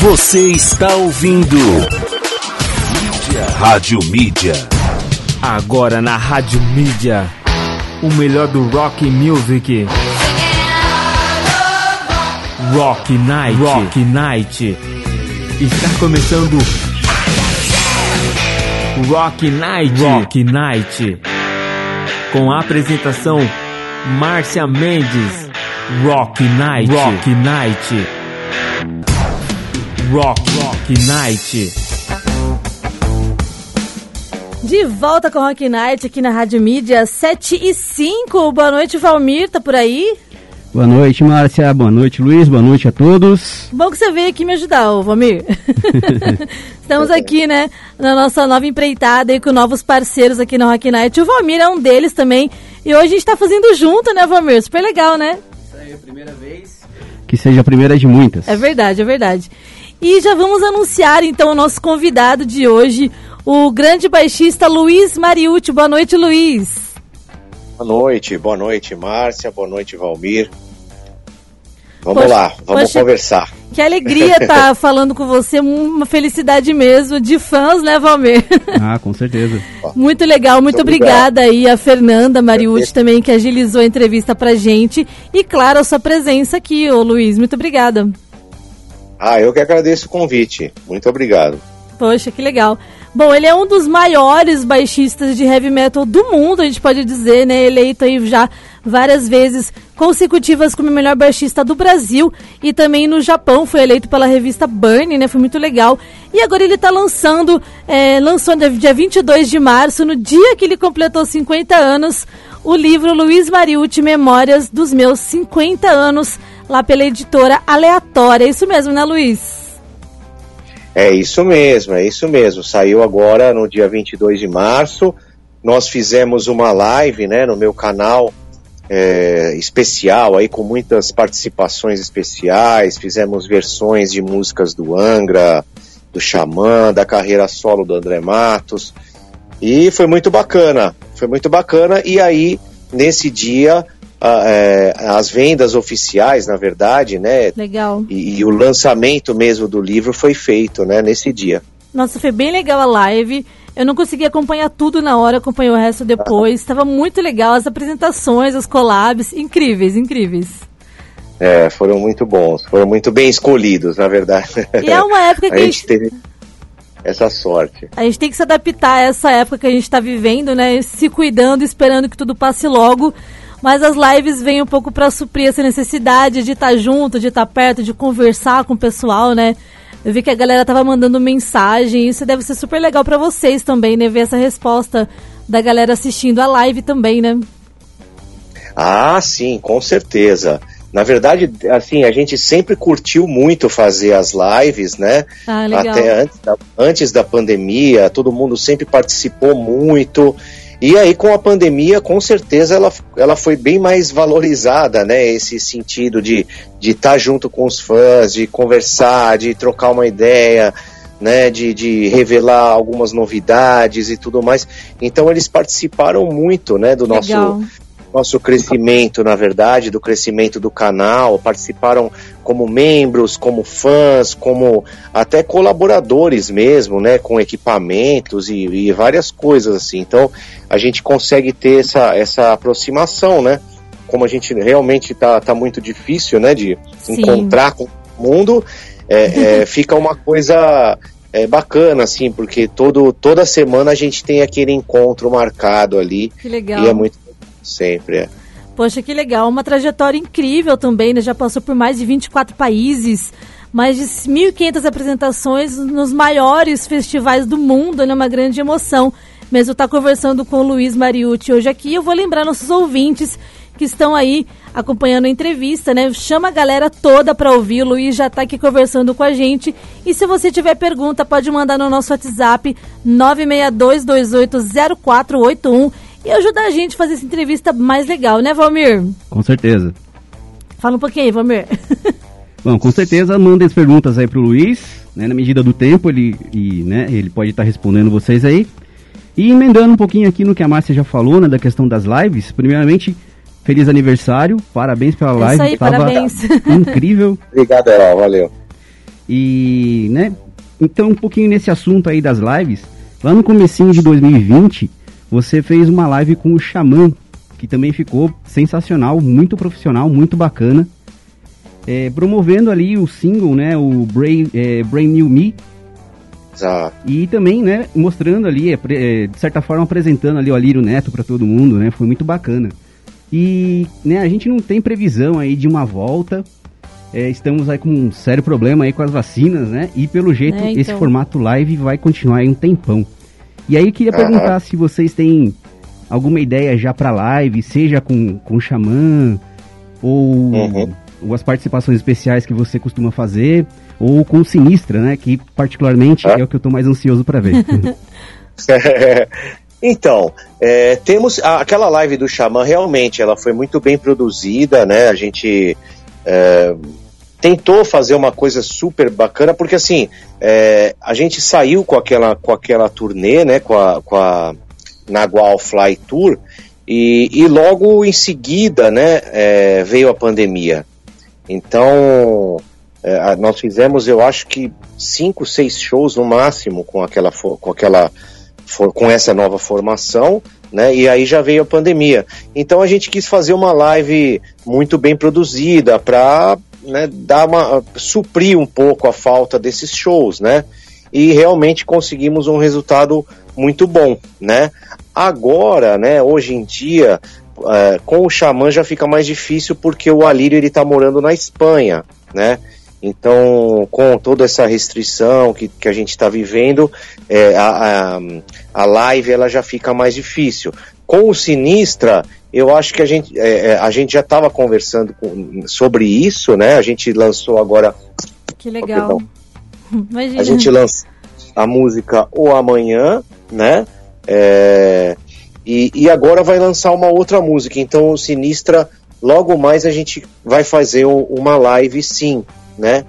Você está ouvindo Mídia. Rádio Mídia. Agora na Rádio Mídia, o melhor do rock music. Rock Night. Rock Night. Está começando Rock Night. Rock Night. Com a apresentação Márcia Mendes. Rock Night. Rock Night. Rock Rock Night. De volta com Rock Night aqui na Rádio Mídia 7 e 5. Boa noite, Valmir, tá por aí? Boa noite, Márcia. Boa noite, Luiz. Boa noite a todos. Bom que você veio aqui me ajudar, ô Valmir. Estamos aqui, né, na nossa nova empreitada aí com novos parceiros aqui no Rock Night. O Valmir é um deles também. E hoje a gente tá fazendo junto, né, Valmir? Super legal, né? Isso aí, é a primeira vez. Que seja a primeira de muitas. É verdade, é verdade. E já vamos anunciar então o nosso convidado de hoje, o grande baixista Luiz Mariucci. Boa noite, Luiz. Boa noite, boa noite, Márcia, boa noite, Valmir. Vamos poxa, lá, vamos poxa, conversar. Que alegria estar tá falando com você, uma felicidade mesmo, de fãs, né, Valmir? Ah, com certeza. Muito legal, muito, muito obrigada aí a Fernanda Mariucci também, que agilizou a entrevista pra gente. E claro, a sua presença aqui, ô Luiz, muito obrigada. Ah, eu que agradeço o convite. Muito obrigado. Poxa, que legal. Bom, ele é um dos maiores baixistas de heavy metal do mundo, a gente pode dizer, né? Eleito aí já várias vezes consecutivas como o melhor baixista do Brasil e também no Japão foi eleito pela revista Burn, né? Foi muito legal. E agora ele está lançando, é, lançou dia 22 de março, no dia que ele completou 50 anos, o livro Luiz Mariucci Memórias dos Meus 50 Anos, lá pela editora Aleatória. É isso mesmo, né, Luiz? É isso mesmo, é isso mesmo. Saiu agora no dia 22 de março. Nós fizemos uma live, né, no meu canal é, especial, aí com muitas participações especiais. Fizemos versões de músicas do Angra, do Xamã, da carreira solo do André Matos. E foi muito bacana, foi muito bacana. E aí, nesse dia, é, as vendas oficiais, na verdade, né? Legal. E, e, o lançamento mesmo do livro foi feito, né? Nesse dia. Nossa, foi bem legal a live. Eu não consegui acompanhar tudo na hora, acompanhei o resto depois. Estava muito legal as apresentações, os collabs, incríveis, incríveis. É, foram muito bons, foram muito bem escolhidos, na verdade. E é uma época que a gente, a gente teve essa sorte. A gente tem que se adaptar a essa época que a gente está vivendo, né? Se cuidando, esperando que tudo passe logo mas as lives vêm um pouco para suprir essa necessidade de estar tá junto, de estar tá perto, de conversar com o pessoal, né? Eu vi que a galera tava mandando mensagem, isso deve ser super legal para vocês também, né? Ver essa resposta da galera assistindo a live também, né? Ah, sim, com certeza. Na verdade, assim, a gente sempre curtiu muito fazer as lives, né? Ah. Até antes da, antes da pandemia, todo mundo sempre participou muito. E aí, com a pandemia, com certeza ela, ela foi bem mais valorizada, né? Esse sentido de estar de tá junto com os fãs, de conversar, de trocar uma ideia, né? De, de revelar algumas novidades e tudo mais. Então, eles participaram muito, né? Do Legal. Nosso crescimento, na verdade, do crescimento do canal, participaram como membros, como fãs, como até colaboradores mesmo, né, com equipamentos e, e várias coisas assim. Então, a gente consegue ter essa, essa aproximação, né? Como a gente realmente tá, tá muito difícil, né, de Sim. encontrar com o mundo, é, é, fica uma coisa é bacana, assim, porque todo, toda semana a gente tem aquele encontro marcado ali. Que legal. E é muito Sempre é. Poxa, que legal. Uma trajetória incrível também, né? Já passou por mais de 24 países, mais de 1.500 apresentações nos maiores festivais do mundo, né? Uma grande emoção. Mesmo estar tá conversando com o Luiz Mariucci hoje aqui, eu vou lembrar nossos ouvintes que estão aí acompanhando a entrevista, né? Chama a galera toda para ouvir. O Luiz já está aqui conversando com a gente. E se você tiver pergunta, pode mandar no nosso WhatsApp 962280481 e ajuda a gente a fazer essa entrevista mais legal, né, Valmir? Com certeza. Fala um pouquinho aí, Valmir. Bom, com certeza mandem as perguntas aí pro Luiz, né, na medida do tempo, ele, e, né, ele pode estar tá respondendo vocês aí. E emendando um pouquinho aqui no que a Márcia já falou, né, da questão das lives, primeiramente, feliz aniversário, parabéns pela live, Isso aí, parabéns. incrível. Obrigado, Elal, valeu. E, né, então um pouquinho nesse assunto aí das lives, lá no comecinho de 2020, você fez uma live com o Xamã, que também ficou sensacional, muito profissional, muito bacana. É, promovendo ali o single, né, o Brain, é, Brain New Me. Exato. E também, né, mostrando ali, é, é de certa forma apresentando ali o Alírio Neto para todo mundo, né, foi muito bacana. E, né, a gente não tem previsão aí de uma volta, é, estamos aí com um sério problema aí com as vacinas, né? E pelo jeito É, então. esse formato live vai continuar aí um tempão. E aí eu queria Aham. perguntar se vocês têm alguma ideia já pra live, seja com, com o Xamã, ou, Uhum. ou as participações especiais que você costuma fazer, ou com o Sinistra, né? Que particularmente Ah. é o que eu tô mais ansioso pra ver. então, é, temos a- aquela live do Xamã, realmente, ela foi muito bem produzida, né? A gente é, tentou fazer uma coisa super bacana, porque assim, é, a gente saiu com aquela, com aquela turnê, né? Com a, com a Nagual Fly Tour, e, e logo em seguida, né? é, veio a pandemia. Então, é, nós fizemos, eu acho que cinco, seis shows no máximo com aquela, com aquela, com essa nova formação, né? E aí já veio a pandemia. Então a gente quis fazer uma live muito bem produzida para dar uma suprir um pouco a falta desses shows, né? E realmente conseguimos um resultado muito bom, né? Agora, né? Hoje em dia é, com o Xamã já fica mais difícil porque o Alírio ele tá morando na Espanha, né? Então, com toda essa restrição que, que a gente está vivendo, é, a, a, a live ela já fica mais difícil. Com o Sinistra, eu acho que a gente, é, é, a gente já estava conversando com- sobre isso, né? A gente lançou agora, Que legal. Imagina. a gente lança a música O Amanhã, né? É, e, e agora vai lançar uma outra música. Então, o Sinistra, logo mais a gente vai fazer um- uma live, sim, né?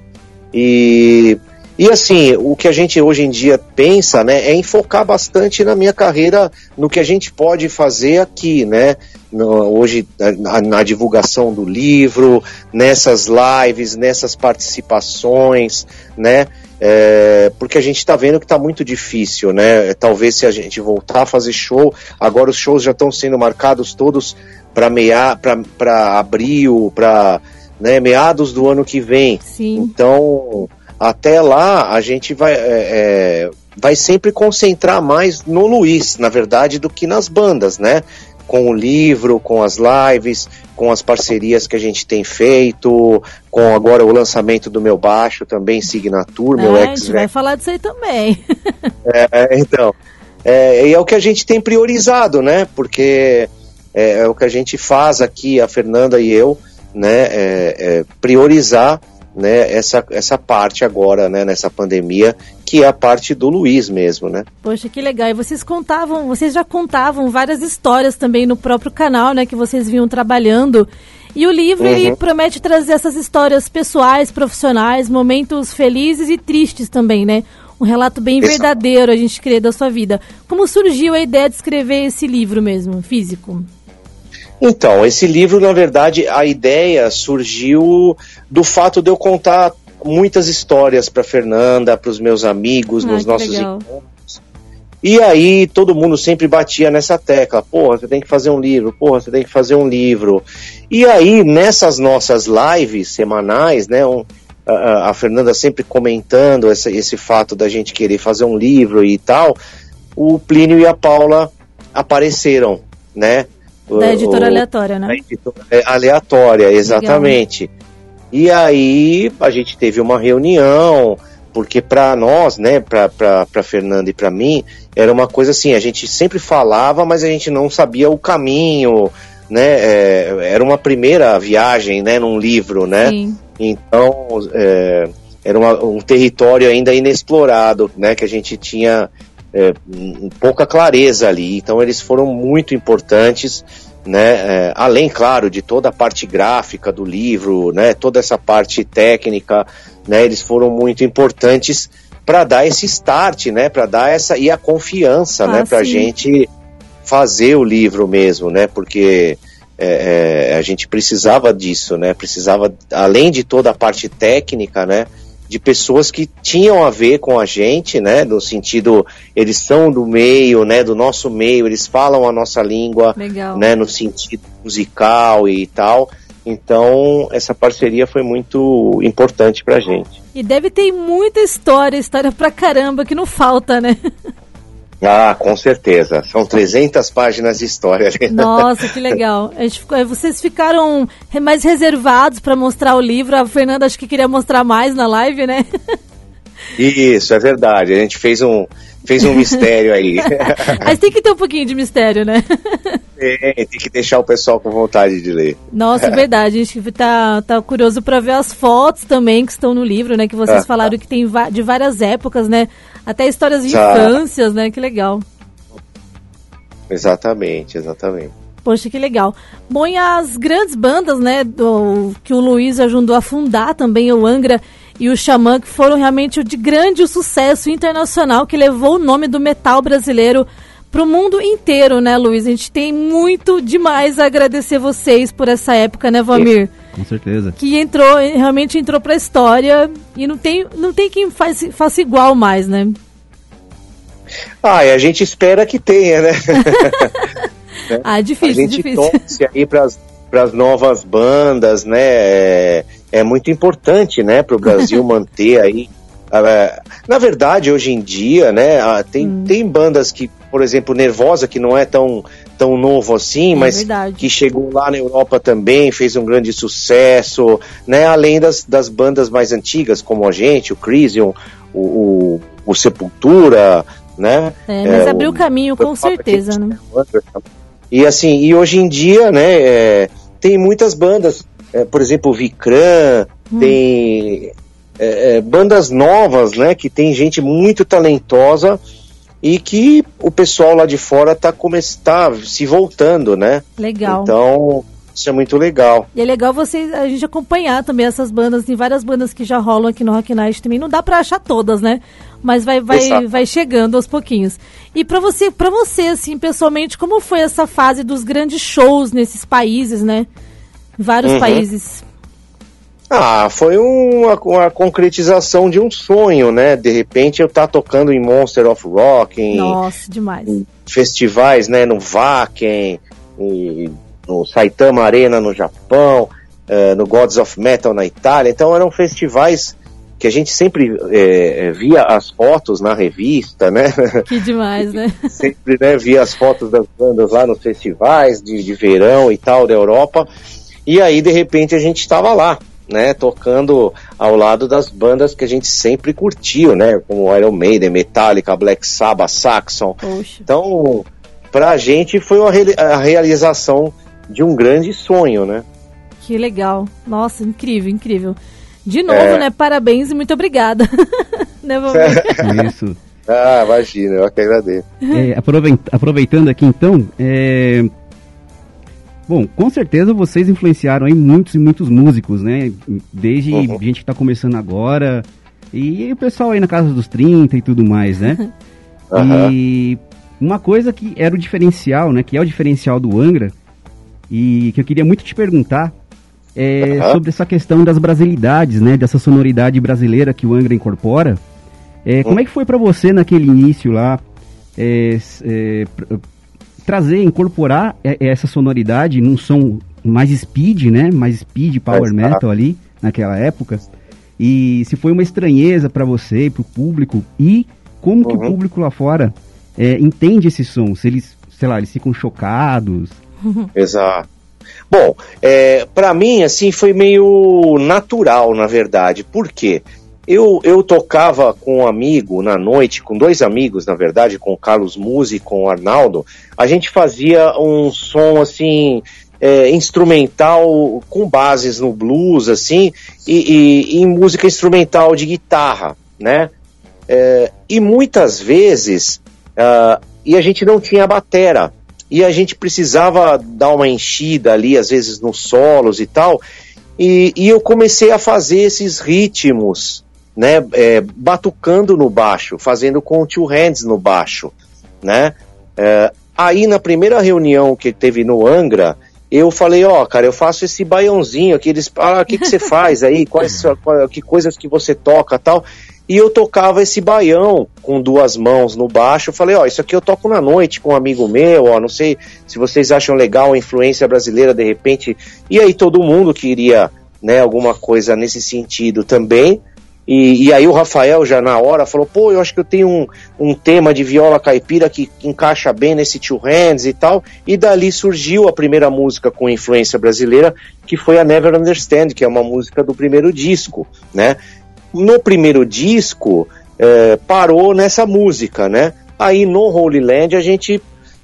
E, e assim, o que a gente hoje em dia pensa, né, é em focar bastante na minha carreira, no que a gente pode fazer aqui, né? Hoje, na, na divulgação do livro, nessas lives, nessas participações, né? É, porque a gente está vendo que está muito difícil, né? Talvez se a gente voltar a fazer show, agora os shows já estão sendo marcados todos para meia, para abril, para né, meados do ano que vem. Sim. Então, até lá, a gente vai, é, é, vai sempre concentrar mais no Luiz, na verdade, do que nas bandas, né? Com o livro, com as lives, com as parcerias que a gente tem feito, com agora o lançamento do meu baixo também, Signature, meu É, a ex gente vai falar disso aí também. é, então, é, e é o que a gente tem priorizado, né? Porque é, é o que a gente faz aqui, a Fernanda e eu, né? É, é priorizar né, essa, essa parte agora, né, nessa pandemia, que é a parte do Luiz mesmo, né? Poxa, que legal. E vocês contavam, vocês já contavam várias histórias também no próprio canal, né, que vocês vinham trabalhando. E o livro ele Uhum. promete trazer essas histórias pessoais, profissionais, momentos felizes e tristes também, né? Um relato bem verdadeiro, a gente crê, da sua vida. Como surgiu a ideia de escrever esse livro mesmo, físico? Então, esse livro, na verdade, a ideia surgiu do fato de eu contar muitas histórias para Fernanda, para os meus amigos, Ah, nos nossos legal. encontros. E aí todo mundo sempre batia nessa tecla, porra, você tem que fazer um livro, porra, você tem que fazer um livro. E aí, nessas nossas lives semanais, né, um- a- a, a Fernanda sempre comentando essa- esse fato da gente querer fazer um livro e tal, o Plínio e a Paula apareceram, né? O- Da editora o- aleatória, né? editora é aleatória, exatamente. E aí a gente teve uma reunião, porque para nós, né, para Fernanda e para mim, era uma coisa assim, a gente sempre falava, mas a gente não sabia o caminho, né? é, era uma primeira viagem, né, num livro, né? Sim. Então, é, era uma- um território ainda inexplorado, né, que a gente tinha é, pouca clareza ali. Então, eles foram muito importantes, né, é, além, claro, de toda a parte gráfica do livro, né, toda essa parte técnica, né, eles foram muito importantes para dar esse start, né, para dar essa e a confiança, Ah, né, para gente fazer o livro mesmo, né, porque é, é, a gente precisava disso, né? Precisava, além de toda a parte técnica, né? De pessoas que tinham a ver com a gente, né? No sentido, eles são do meio, né? Do nosso meio, eles falam a nossa língua, Legal. né? No sentido musical e tal. Então, essa parceria foi muito importante pra gente. E deve ter muita história, história pra caramba, que não falta, né? Ah, com certeza. São 300 páginas de história. Nossa, que legal. Eh, vocês ficaram mais reservados pra mostrar o livro. A Fernanda acho que queria mostrar mais na live, né? Isso, é verdade. A gente fez um, fez um mistério aí. Mas tem que ter um pouquinho de mistério, né? tem, tem que deixar o pessoal com vontade de ler. Nossa, é verdade. A gente tá, tá curioso pra ver as fotos também que estão no livro, né? Que vocês Ah. falaram que tem de várias épocas, né? Até histórias de Tá. infâncias, né? Que legal. Exatamente, exatamente. Poxa, que legal. Bom, e as grandes bandas, né, do, que o Luiz ajudou a fundar também, o Angra e o Xamã, que foram realmente de grande sucesso internacional, que levou o nome do metal brasileiro pro mundo inteiro, né, Luiz? A gente tem muito demais a agradecer vocês por essa época, né, Vamir? Com certeza. Que entrou, realmente entrou pra história e não tem, não tem quem faz, faça igual mais, né? Ah, e a gente espera que tenha, né? Ah, a difícil, gente difícil. torce aí para as novas bandas, né? É, é muito importante, né, para o Brasil manter aí. ah, na verdade, hoje em dia, né, ah, tem, Hum. tem bandas que, por exemplo, Nervosa, que não é tão, tão novo assim, É mas verdade. que chegou lá na Europa também, fez um grande sucesso, né? Além das, das bandas mais antigas, como a gente, o Crisium, o, o, o Sepultura, né? É, mas É, abriu o- caminho, com certeza, né? E assim, e hoje em dia, né, é, tem muitas bandas, é, por exemplo, o Vicran, Hum. tem é, é, bandas novas, né, que tem gente muito talentosa e que o pessoal lá de fora tá, come tá se voltando, né? Legal. Então, isso é muito legal. E é legal vocês, a gente acompanhar também essas bandas. Tem várias bandas que já rolam aqui no Rock Night também. Não dá pra achar todas, né? Mas vai, vai, Exato. vai chegando aos pouquinhos. E pra você, para você, assim, pessoalmente, como foi essa fase dos grandes shows nesses países, né? Vários Uhum. países. Ah, foi uma, uma concretização de um sonho, né? De repente eu tá tocando em Monster of Rock, em, Nossa, demais. festivais, né, no Wacken, no Saitama Arena no Japão, eh, no Gods of Metal na Itália. Então eram festivais que a gente sempre eh, via as fotos na revista, né? Que demais, né? sempre né, via as fotos das bandas lá nos festivais de, de verão e tal da Europa. E aí, de repente, a gente estava lá, né? Tocando ao lado das bandas que a gente sempre curtiu, né? Como Iron Maiden, Metallica, Black Sabbath, Saxon. Poxa. Então, pra gente foi a realização de um grande sonho, né? Que legal. Nossa, incrível, incrível. De novo, É. né? Parabéns e muito obrigada. né, Valmir? Isso. Ah, imagina, eu que agradeço. É, aproveit- aproveitando aqui então, é, bom, com certeza vocês influenciaram aí muitos e muitos músicos, né? Desde Uhum. gente que tá começando agora e o pessoal aí na casa dos 30 e tudo mais, né? Aham. E uma coisa que era o diferencial, né? Que é o diferencial do Angra e que eu queria muito te perguntar é Aham. sobre essa questão das brasilidades, né? Dessa sonoridade brasileira que o Angra incorpora. É, como é que foi pra você naquele início lá é, é, trazer, incorporar é, essa sonoridade num som mais speed, né? Mais speed, power Exato. metal ali naquela época. E se foi uma estranheza pra você e pro público e como que o Uhum. público lá fora é, entende esse som? Se eles, sei lá, eles ficam chocados. Exato. Bom, é, para mim, assim, foi meio natural, na verdade. Por quê? Eu, eu tocava com um amigo na noite, com dois amigos, na verdade, com o Carlos Musi e com o Arnaldo. A gente fazia um som, assim, é, instrumental com bases no blues, assim, e, e- e música instrumental de guitarra, né? É, e muitas vezes, ah, e a gente não tinha batera e a gente precisava dar uma enchida ali, às vezes nos solos e tal, e, e eu comecei a fazer esses ritmos, né, é, batucando no baixo, fazendo com two hands no baixo, né, É, aí na primeira reunião que teve no Angra, eu falei, ó, cara, eu faço esse baiãozinho aqui, eles, ah, o que, que você faz aí, quais, qual, que coisas que você toca tal, e eu tocava esse baião com duas mãos no baixo, eu falei, ó, isso aqui eu toco na noite com um amigo meu, ó, não sei se vocês acham legal a influência brasileira de repente, e aí todo mundo queria, né, alguma coisa nesse sentido também, e, e, aí o Rafael já na hora falou, pô, eu acho que eu tenho um, um tema de viola caipira que, encaixa bem nesse Two Hands e tal. E dali surgiu a primeira música com influência brasileira, que foi a Never Understand, que é uma música do primeiro disco, né? No primeiro disco, é, parou nessa música, né? Aí no Holy Land a gente...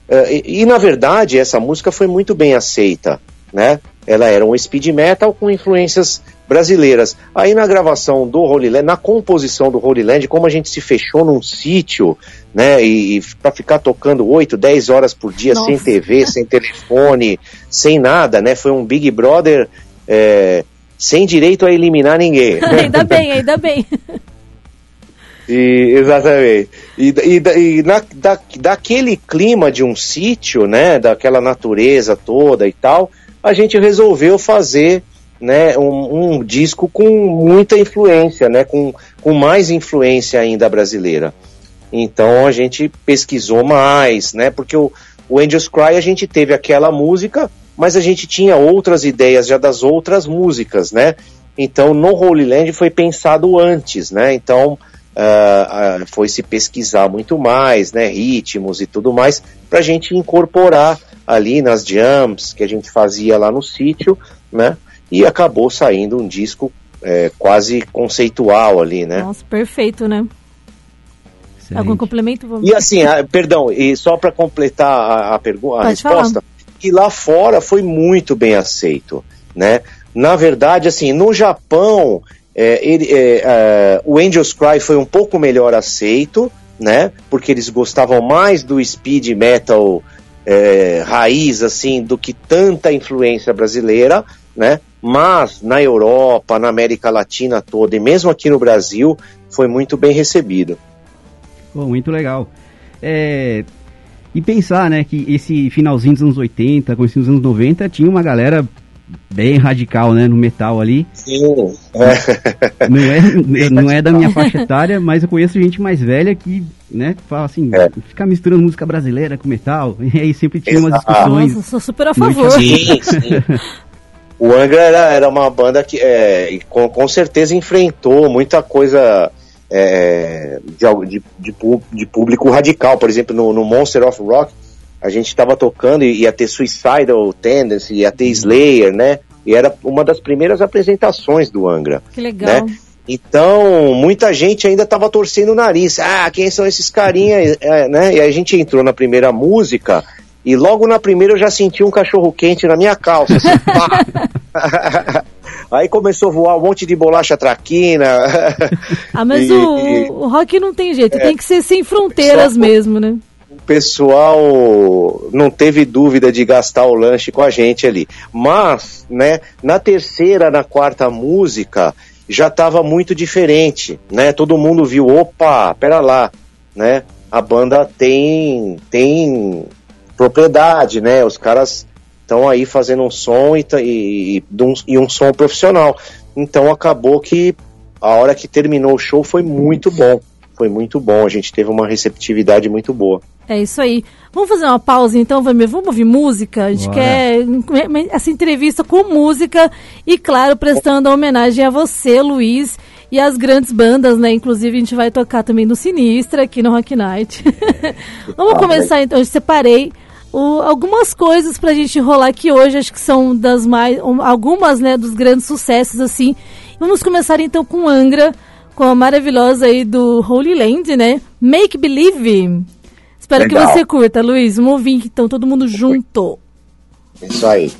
É, e, e na verdade essa música foi muito bem aceita, né? Ela era um speed metal com influências brasileiras. Aí na gravação do Holy Land, na composição do Holy Land, como a gente se fechou num sítio, né, e, e para ficar tocando 8, 10 horas por dia Nossa. sem TV, sem telefone, sem nada, né, foi um Big Brother é, sem direito a eliminar ninguém. ainda bem, ainda bem. E, exatamente. E, e, e na, da, daquele clima de um sítio, né, daquela natureza toda e tal, a gente resolveu fazer né, um, um, disco com muita influência, né, com, com mais influência ainda brasileira. Então a gente pesquisou mais, né, porque o, o Angels Cry a gente teve aquela música, mas a gente tinha outras ideias já das outras músicas, né? Então no Holy Land foi pensado antes, né? Então uh, uh, foi se pesquisar muito mais, né? Ritmos e tudo mais, para a gente incorporar ali nas jams que a gente fazia lá no sítio, né? E acabou saindo um disco é, quase conceitual ali, né? Nossa, perfeito, né? Excelente. Algum complemento? Vamos... E assim, a, perdão, e só para completar a, a, pergunta, a resposta, falar. que lá fora foi muito bem aceito, né? Na verdade, assim, no Japão, é, ele, é, é, o Angels Cry foi um pouco melhor aceito, né? Porque eles gostavam mais do speed metal é, raiz, assim, do que tanta influência brasileira, né? Mas na Europa, na América Latina toda e mesmo aqui no Brasil foi muito bem recebido. Pô, muito legal. É, e pensar, né, que esse finalzinho dos anos 80, começo dos anos 90, tinha uma galera bem radical, né, no metal ali. Sim. É. Não, é, não é da minha faixa etária, mas eu conheço gente mais velha que, né, fala assim, é. ficar misturando música brasileira com metal, e aí sempre tinha Exato. umas discussões. Nossa, sou super a favor. Sim, sim. O Angra era, era uma banda que é, com, com certeza enfrentou muita coisa é, de, de, de, público radical. Por exemplo, no, no Monster of Rock, a gente estava tocando e ia ter Suicidal Tendency, ia ter Slayer, né? E era uma das primeiras apresentações do Angra. Que legal. Né? Então, muita gente ainda estava torcendo o nariz. Ah, quem são esses carinhas? É, né? E a gente entrou na primeira música e logo na primeira eu já senti um cachorro quente na minha calça. Assim, Aí começou a voar um monte de bolacha traquina. Ah, mas e, o, e, o rock não tem jeito, é, tem que ser sem fronteiras pessoal, mesmo, né? O pessoal não teve dúvida de gastar o lanche com a gente ali. Mas, né, na terceira, na quarta música, já estava muito diferente, né? Todo mundo viu, opa, pera lá, né? A banda tem tem propriedade, né? Os caras estão aí fazendo um som e, e, e, um, som profissional. Então acabou que a hora que terminou o show foi muito bom. Foi muito bom, a gente teve uma receptividade muito boa. É isso aí. Vamos fazer uma pausa então, Vamos ouvir música? A gente Bora. quer essa entrevista com música e, claro, prestando homenagem a você, Luiz, e as grandes bandas, né? Inclusive a gente vai tocar também no Sinistra aqui no Rock Night. Vamos começar então, eu separei o, algumas coisas pra gente rolar aqui hoje, acho que são das mais. Um, algumas, né, dos grandes sucessos, assim. Vamos começar então com Angra, com a maravilhosa aí do Holy Land, né? Make Believe. Espero Legal. que você curta, Luiz. Vamos ouvir então, todo mundo junto. Isso aí.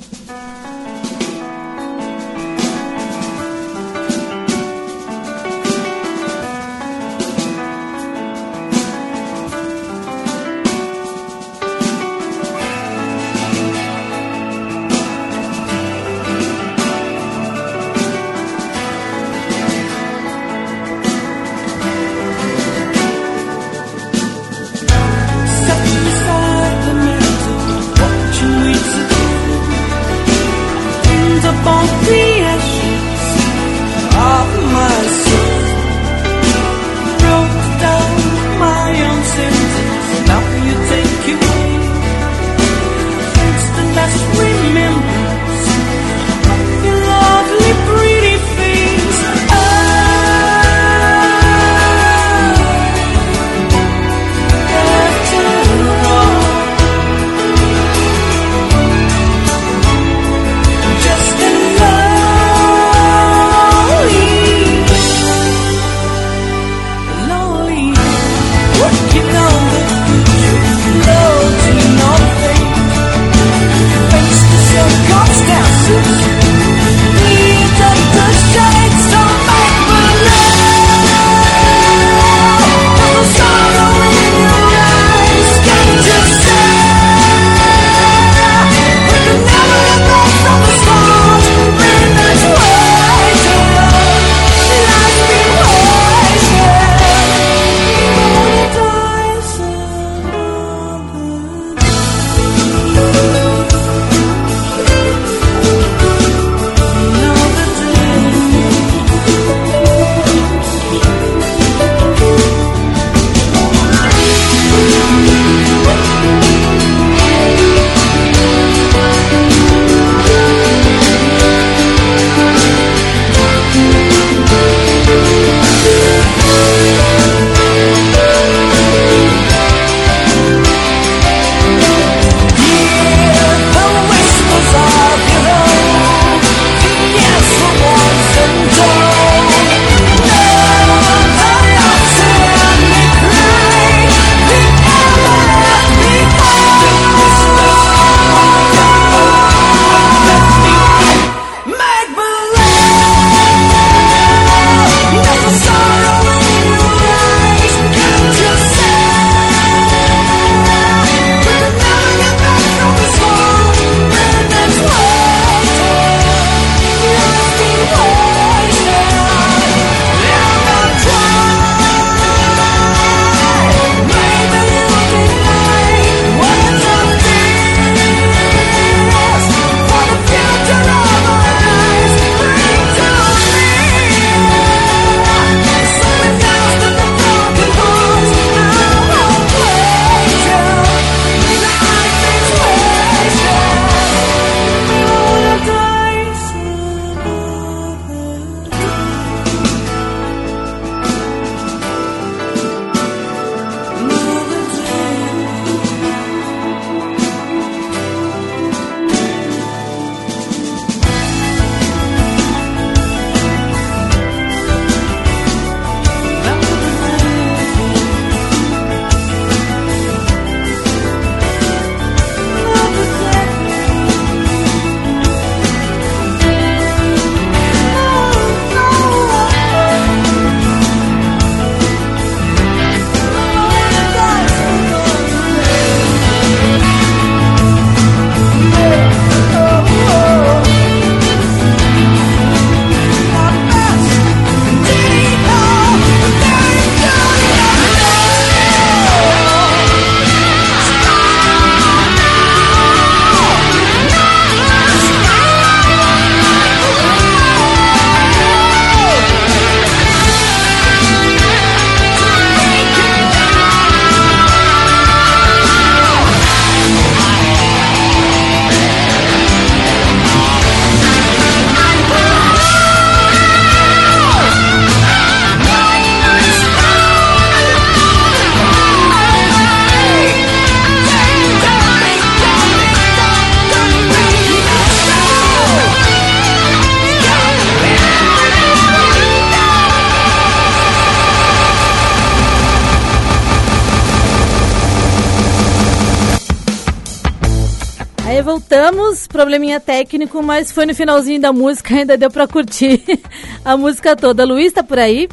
Voltamos, probleminha técnico, mas foi no finalzinho da música, ainda deu pra curtir a música toda. Luiz, tá por aí?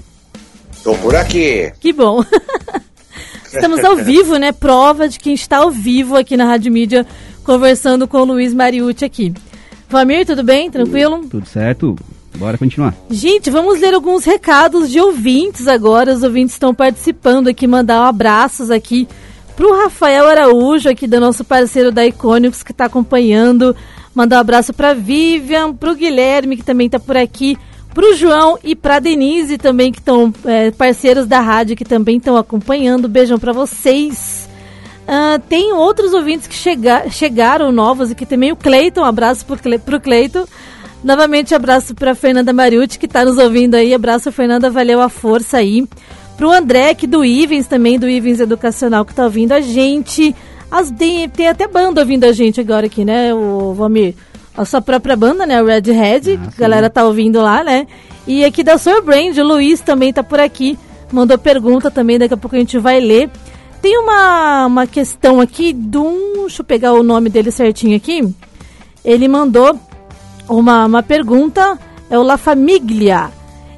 Tô por aqui. Que bom. Estamos ao vivo, né? Prova de quem está ao vivo aqui na Rádio Mídia, conversando com o Luiz Mariucci aqui. Vamir, tudo bem? Tranquilo? Tudo certo. Bora continuar. Gente, vamos ler alguns recados de ouvintes agora. Os ouvintes estão participando aqui, mandar um abraços aqui Pro Rafael Araújo, aqui do nosso parceiro da Icônicos, que está acompanhando. Mandar um abraço pra Vivian, pro Guilherme, que também está por aqui, pro João e pra Denise também, que estão é, parceiros da rádio, que também estão acompanhando. Beijão para vocês. Uh, tem outros ouvintes que chega, chegaram novos que também o Cleiton, um abraço pro, pro Cleiton. Novamente, abraço para Fernanda Mariucci, que está nos ouvindo aí. Abraço, Fernanda, valeu a força aí. Pro André, aqui do Ivens também, do Ivens Educacional, que tá ouvindo a gente. As, tem, tem até banda ouvindo a gente agora aqui, né, o Vomir? A sua própria banda, né, o Red Head, ah, a galera tá ouvindo lá, né? E aqui da Sor Brand, o Luiz também tá por aqui, mandou pergunta também, daqui a pouco a gente vai ler. Tem uma, uma questão aqui de um. Deixa eu pegar o nome dele certinho aqui. Ele mandou uma, uma pergunta, é o La Famiglia.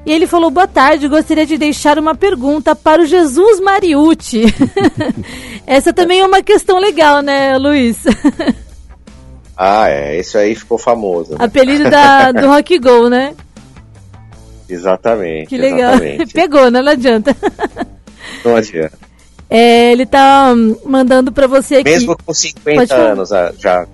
E ele falou: Boa tarde, gostaria de deixar uma pergunta para o Jesus Mariucci. Essa também é uma questão legal, né, Luiz? ah, é. Isso aí ficou famoso. Né? Apelido da, do Rock Go, né? Exatamente. Que legal. Exatamente. Pegou, né? Não adianta. Não adianta. É, ele tá hum, mandando para você aqui. Mesmo com 50 anos ah, já.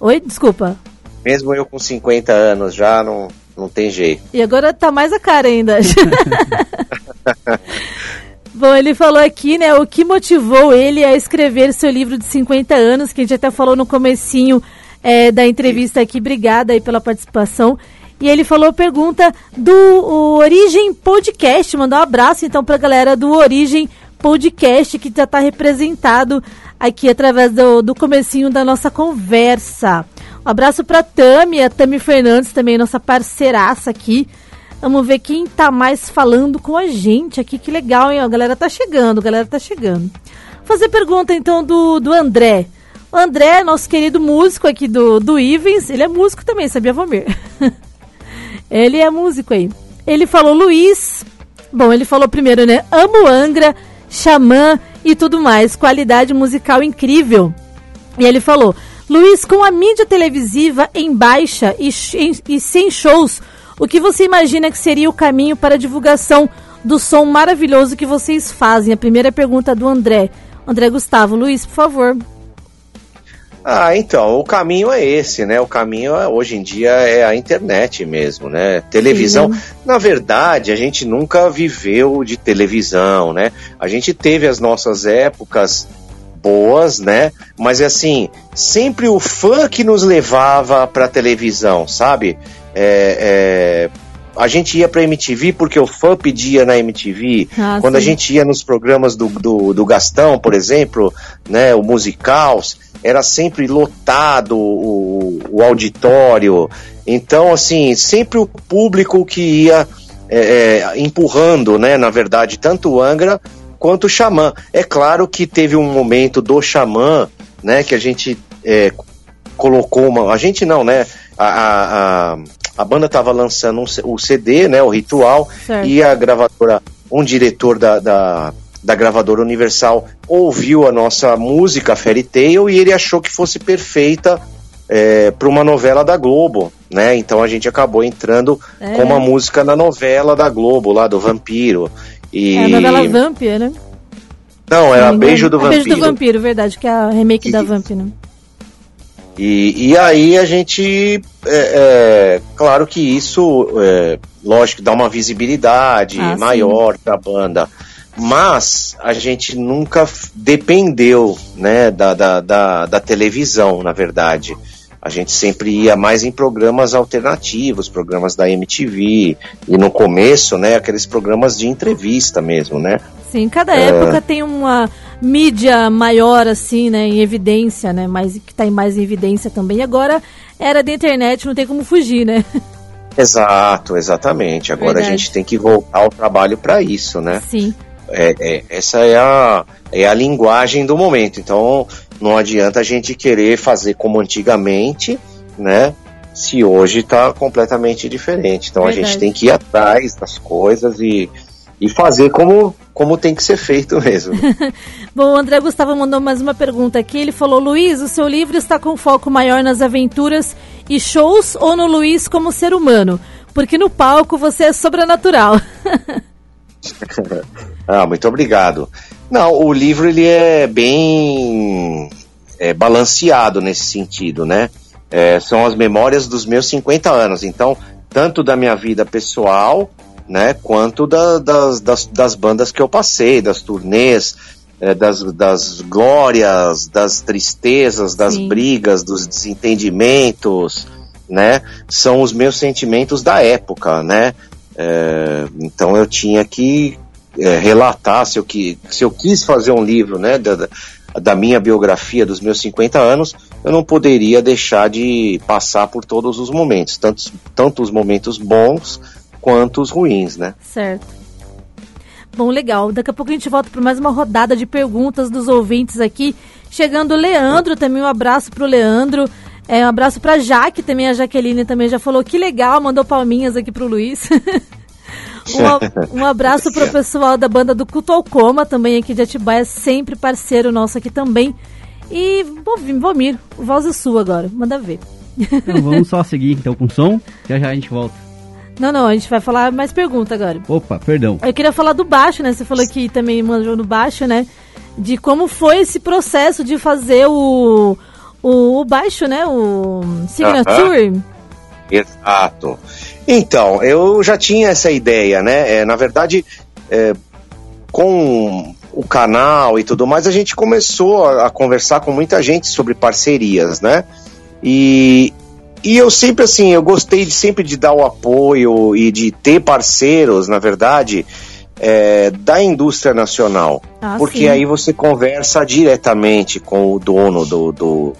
Oi, desculpa. Mesmo eu com 50 anos já não não tem jeito. E agora tá mais a cara ainda. Bom, ele falou aqui, né, o que motivou ele a escrever seu livro de 50 anos, que a gente até falou no comecinho é, da entrevista aqui. Obrigada aí pela participação. E ele falou, pergunta do Origem Podcast. Mandou um abraço, então, pra galera do Origem Podcast, que já está representado aqui através do, do comecinho da nossa conversa. Um abraço pra Tami, a Tami Fernandes também, nossa parceiraça aqui. Vamos ver quem tá mais falando com a gente aqui. Que legal, hein? A galera tá chegando, a galera tá chegando. Vou fazer pergunta então do, do André. O André, nosso querido músico aqui do, do Ivens, ele é músico também, sabia, Vomir? ele é músico aí. Ele falou, Luiz. Bom, ele falou primeiro, né? Amo Angra, Xamã e tudo mais. Qualidade musical incrível. E ele falou: Luiz, com a mídia televisiva em baixa e, e sem shows, o que você imagina que seria o caminho para a divulgação do som maravilhoso que vocês fazem? A primeira pergunta do André. André Gustavo, Luiz, por favor. Ah, então, o caminho é esse, né? O caminho é, hoje em dia é a internet mesmo, né? Televisão. Sim. Na verdade, a gente nunca viveu de televisão, né? A gente teve as nossas épocas boas, né? Mas assim, sempre o fã que nos levava pra televisão, sabe? É, é, a gente ia pra MTV porque o fã pedia na MTV. Ah, Quando sim. a gente ia nos programas do, do, do, Gastão, por exemplo, né? O Musicals, era sempre lotado o, o auditório. Então, assim, sempre o público que ia é, é, empurrando, né? Na verdade, tanto o Angra quanto o Xamã. É claro que teve um momento do Xamã, né, que a gente é, colocou uma. A gente não, né? A, a, a, banda estava lançando um, o CD, né? O Ritual, certo. e a gravadora, um diretor da, da, da gravadora Universal ouviu a nossa música Fairy Tail e ele achou que fosse perfeita é, para uma novela da Globo, né? Então a gente acabou entrando é. com uma música na novela da Globo, lá do Vampiro. E... É a novela Vampir, né? Não, era Beijo do Vampiro. Beijo do Vampiro, verdade, que é a remake e... da Vampir, né? E, e aí a gente, é, é, claro que isso, é, lógico, dá uma visibilidade ah, maior para a banda, mas a gente nunca dependeu né, da, da, da, da televisão, na verdade a gente sempre ia mais em programas alternativos, programas da MTV, e no começo, né, aqueles programas de entrevista mesmo, né? Sim, cada é... época tem uma mídia maior, assim, né, em evidência, né, mas que está mais em evidência também. Agora, era da internet, não tem como fugir, né? Exato, exatamente. Agora Verdade. a gente tem que voltar ao trabalho para isso, né? Sim. É, é, essa é a, é a linguagem do momento. Então, não adianta a gente querer fazer como antigamente, né? Se hoje está completamente diferente. Então, Verdade. a gente tem que ir atrás das coisas e, e fazer como, como tem que ser feito mesmo. Bom, o André Gustavo mandou mais uma pergunta aqui. Ele falou: Luiz, o seu livro está com foco maior nas aventuras e shows ou no Luiz como ser humano? Porque no palco você é sobrenatural. ah, muito obrigado. Não, o livro ele é bem é, balanceado nesse sentido, né? É, são as memórias dos meus 50 anos, então, tanto da minha vida pessoal, né, quanto da, das, das, das, bandas que eu passei, das turnês, é, das, das glórias, das tristezas, das Sim. brigas, dos desentendimentos, né? São os meus sentimentos da época, né? É, então eu tinha que é, relatar se eu, que, se eu quis fazer um livro, né, da, da- minha biografia dos meus 50 anos, eu não poderia deixar de passar por todos os momentos, tanto, tanto os momentos bons quanto os ruins, né? Certo. Bom, legal. Daqui a pouco a gente volta para mais uma rodada de perguntas dos ouvintes aqui. Chegando o Leandro, também um abraço pro Leandro. É, um abraço pra Jaque também, a Jaqueline também já falou que legal, mandou palminhas aqui pro Luiz. um, um abraço pro pessoal da banda do Culto ao Coma, também aqui de Atibaia, sempre parceiro nosso aqui também. E Vomir, voz é sua agora, manda ver. Então vamos só seguir então com o som, já já a gente volta. Não, não, a gente vai falar mais pergunta agora. Opa, perdão. Eu queria falar do baixo, né? Você falou que também manjou no baixo, né? De como foi esse processo de fazer o, o, o baixo, né? O Signature. Exato. Então, eu já tinha essa ideia, né? É, na verdade, é, com o canal e tudo mais, a gente começou a, a conversar com muita gente sobre parcerias, né? E, e eu sempre, assim, eu gostei de sempre de dar o apoio e de ter parceiros, na verdade, é, da indústria nacional. Ah, porque sim. aí você conversa diretamente com o dono do, do,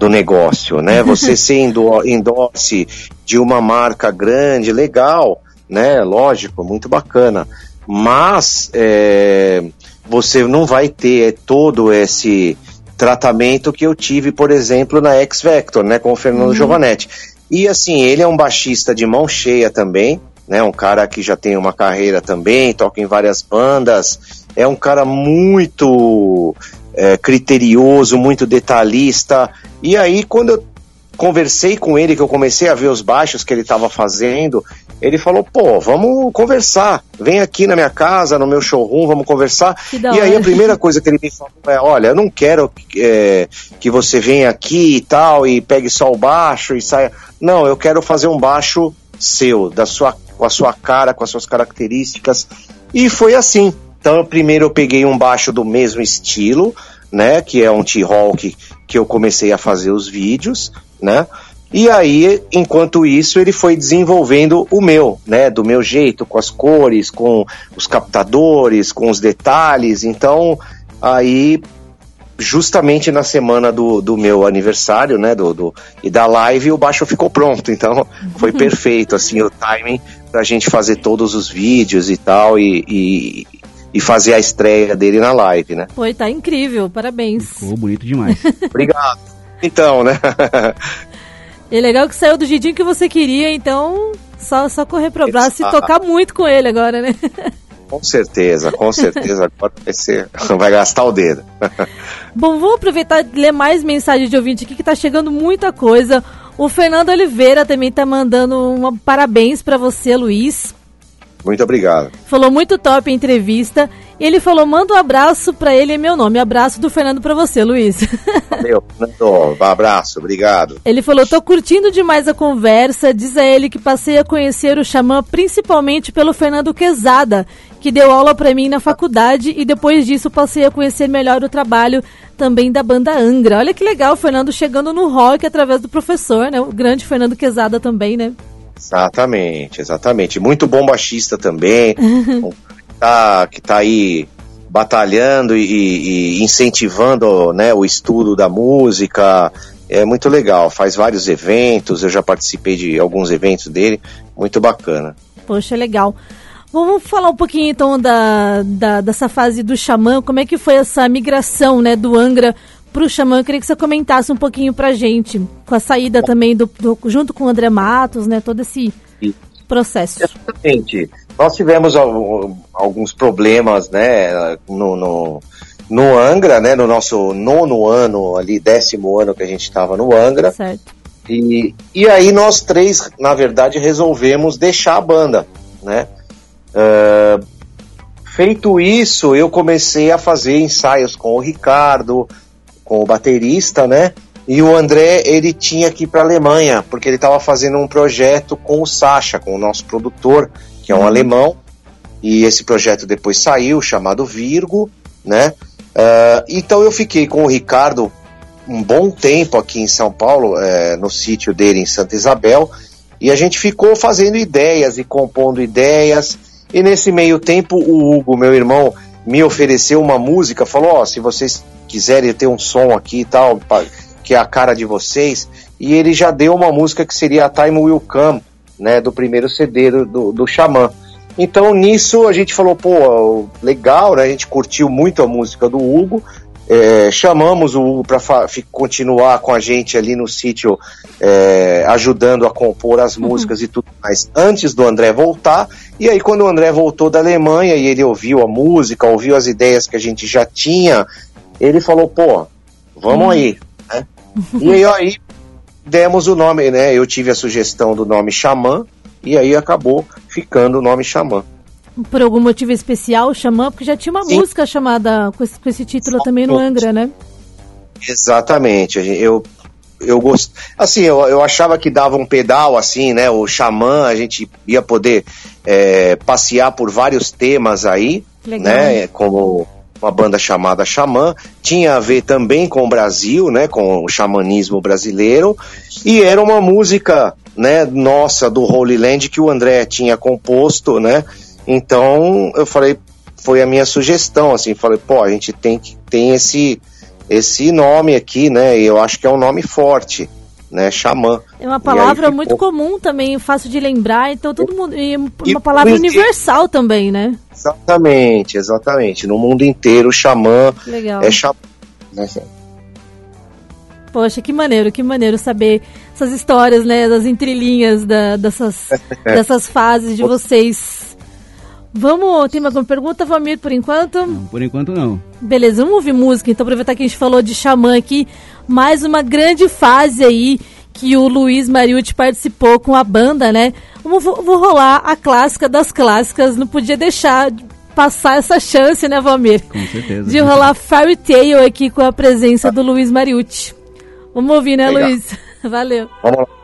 do negócio, né? Você se endo- endorse de uma marca grande, legal, né? Lógico, muito bacana. Mas é, você não vai ter todo esse tratamento que eu tive, por exemplo, na X Vector, né? Com o Fernando Giovanetti. E assim, ele é um baixista de mão cheia também, né? Um cara que já tem uma carreira também, toca em várias bandas. É um cara muito é, criterioso, muito detalhista. E aí, quando eu conversei com ele, que eu comecei a ver os baixos que ele estava fazendo, ele falou: pô, vamos conversar. Vem aqui na minha casa, no meu showroom, vamos conversar. E aí, a primeira coisa que ele me falou é: olha, eu não quero é, que você venha aqui e tal, e pegue só o baixo e saia. Não, eu quero fazer um baixo seu, da sua, com a sua cara, com as suas características. E foi assim. Então, eu- primeiro eu peguei um baixo do mesmo estilo, né? Que é um T-Hawk que eu comecei a fazer os vídeos, né? E aí, enquanto isso, ele foi desenvolvendo o meu, né? Do meu jeito, com as cores, com os captadores, com os detalhes. Então, aí, justamente na semana do, do meu aniversário, né? Do, do, e da live, o baixo ficou pronto. Então, foi perfeito, assim, o timing pra gente fazer todos os vídeos e tal, e, e, e fazer a estreia dele na live, né? Foi, tá incrível, parabéns. Ficou bonito demais. Obrigado. Então, né? E é legal que saiu do jeitinho que você queria, então só, só correr pro braço e Exato. tocar muito com ele agora, né? com certeza, com certeza. Agora vai ser. Vai gastar o dedo. Bom, vou aproveitar e ler mais mensagens de ouvinte aqui que tá chegando muita coisa. O Fernando Oliveira também tá mandando um parabéns pra você, Luiz. Muito obrigado. Falou muito top a entrevista. Ele falou: manda um abraço pra ele em meu nome. Abraço do Fernando pra você, Luiz. Valeu, Fernando. Um abraço, obrigado. Ele falou: tô curtindo demais a conversa. Diz a ele que passei a conhecer o Xamã principalmente pelo Fernando Quezada, que deu aula pra mim na faculdade. E depois disso passei a conhecer melhor o trabalho também da banda Angra. Olha que legal, o Fernando chegando no rock através do professor, né? O grande Fernando Quezada também, né? Exatamente, exatamente. Muito bom baixista também. tá, que tá aí batalhando e, e incentivando né, o estudo da música. É muito legal. Faz vários eventos. Eu já participei de alguns eventos dele. Muito bacana. Poxa, legal. Vamos falar um pouquinho então da, da, dessa fase do xamã, como é que foi essa migração né, do Angra para o xamã? Eu queria que você comentasse um pouquinho pra gente, com a saída também do, do junto com o André Matos, né, todo esse processo. Exatamente. Nós tivemos alguns problemas né, no, no, no Angra, né, no nosso nono ano, ali, décimo ano que a gente estava no Angra. Certo. E, e aí nós três, na verdade, resolvemos deixar a banda, né? Uh, feito isso, eu comecei a fazer ensaios com o Ricardo, com o baterista, né? E o André, ele tinha que ir para a Alemanha, porque ele estava fazendo um projeto com o Sasha, com o nosso produtor, que é um uhum. alemão. E esse projeto depois saiu, chamado Virgo, né? Uh, então eu fiquei com o Ricardo um bom tempo aqui em São Paulo, é, no sítio dele em Santa Isabel, e a gente ficou fazendo ideias e compondo ideias. E nesse meio tempo, o Hugo, meu irmão, me ofereceu uma música, falou: Ó, oh, se vocês quiserem ter um som aqui e tal, que é a cara de vocês, e ele já deu uma música que seria a Time Will Come, né, do primeiro CD do, do, do Xamã. Então nisso a gente falou, pô, legal, né? A gente curtiu muito a música do Hugo, é, chamamos o Hugo para continuar com a gente ali no sítio, é, ajudando a compor as uhum. músicas uhum. e tudo mais, antes do André voltar. E aí, quando o André voltou da Alemanha e ele ouviu a música, ouviu as ideias que a gente já tinha, ele falou: pô, vamos uhum. aí. Né? e aí, aí, demos o nome, né? Eu tive a sugestão do nome Xamã, e aí acabou ficando o nome Xamã por algum motivo especial, Xamã, porque já tinha uma Sim. música chamada com esse, com esse título Só também no Angra, né? Exatamente. Eu, eu gost... Assim, eu, eu achava que dava um pedal, assim, né? O Xamã, a gente ia poder é, passear por vários temas aí, Legal. né? Como uma banda chamada Xamã, tinha a ver também com o Brasil, né, com o xamanismo brasileiro, e era uma música, né, nossa do Holy Land que o André tinha composto, né, então eu falei, foi a minha sugestão, assim, falei, pô, a gente tem que tem esse esse nome aqui, né? E eu acho que é um nome forte, né? Xamã. É uma palavra ficou... muito comum também, fácil de lembrar, então todo mundo e uma e, palavra universal também, né? Exatamente, exatamente. No mundo inteiro, xamã Legal. é xamã. Né? Poxa, que maneiro, que maneiro saber essas histórias, né, das entrelinhas da, dessas, dessas fases de vocês Vamos, tem mais alguma pergunta, Valmir, por enquanto? Não, por enquanto não. Beleza, vamos ouvir música, então aproveitar que a gente falou de Xamã aqui, mais uma grande fase aí que o Luiz Mariucci participou com a banda, né? Vamos, vou, vou rolar a clássica das clássicas, não podia deixar de passar essa chance, né, Valmir? Com certeza. De rolar Fairy Tale aqui com a presença do Luiz Mariucci. Vamos ouvir, né, Legal. Luiz? Valeu. Vamos lá.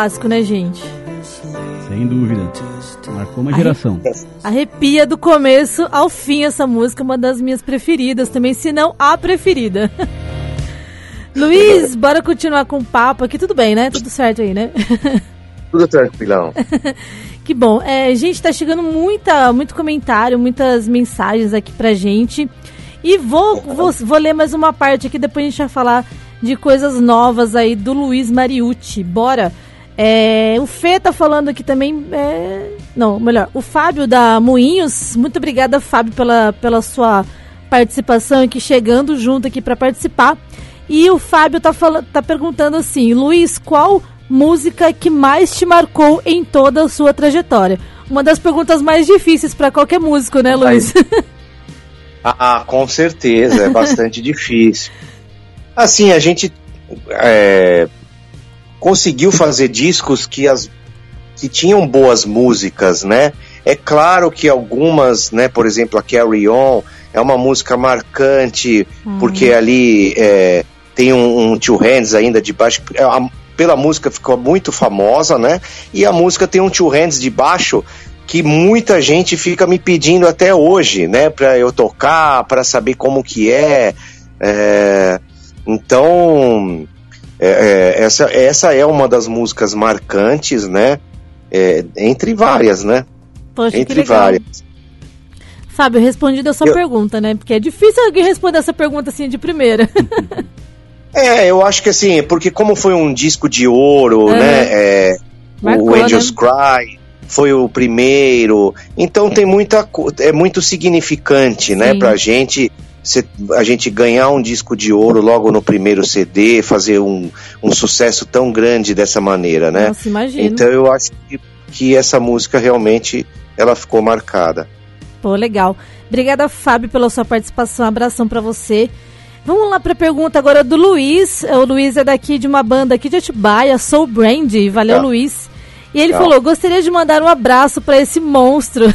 Clássico, né, gente? Sem dúvida. Marcou uma geração. Arrepia do começo ao fim essa música, uma das minhas preferidas também, se não a preferida. Luiz, bora continuar com o papo aqui. Tudo bem, né? Tudo certo aí, né? Tudo tranquilão. que bom. É, gente, tá chegando muita, muito comentário, muitas mensagens aqui pra gente. E vou, vou, vou ler mais uma parte aqui, depois a gente vai falar de coisas novas aí do Luiz Mariucci. Bora! É, o Fê tá falando aqui também. É, não, melhor, o Fábio da Moinhos. Muito obrigada, Fábio, pela, pela sua participação aqui, chegando junto aqui para participar. E o Fábio tá, tá perguntando assim: Luiz, qual música que mais te marcou em toda a sua trajetória? Uma das perguntas mais difíceis para qualquer músico, né, Luiz? ah, com certeza, é bastante difícil. Assim, a gente. É, conseguiu fazer discos que, as, que tinham boas músicas, né? É claro que algumas, né, por exemplo, a Carry On é uma música marcante, uhum. porque ali é, tem um, um Two Hands ainda de baixo. É, a, pela música ficou muito famosa, né? E a música tem um Two Hands de baixo que muita gente fica me pedindo até hoje, né? Para eu tocar, para saber como que é. é então, é, é, essa, essa é uma das músicas marcantes, né? É, entre várias, né? Poxa, entre várias. Fábio, respondida a sua eu... pergunta, né? Porque é difícil alguém responder essa pergunta assim de primeira. é, eu acho que assim, porque como foi um disco de ouro, né? É, Marcou, o Angels né? Cry foi o primeiro, então tem muita é muito significante, né, Sim. né, pra gente a gente ganhar um disco de ouro logo no primeiro CD, fazer um, um sucesso tão grande dessa maneira, né? Nossa, imagino. Então eu acho que, que essa música realmente ela ficou marcada. Pô, legal. Obrigada, Fábio, pela sua participação. Um abração para você. Vamos lá para a pergunta agora do Luiz. O Luiz é daqui de uma banda aqui de Atibaia, Soul Brand. Valeu, tá. Luiz. E ele tá. falou: gostaria de mandar um abraço para esse monstro.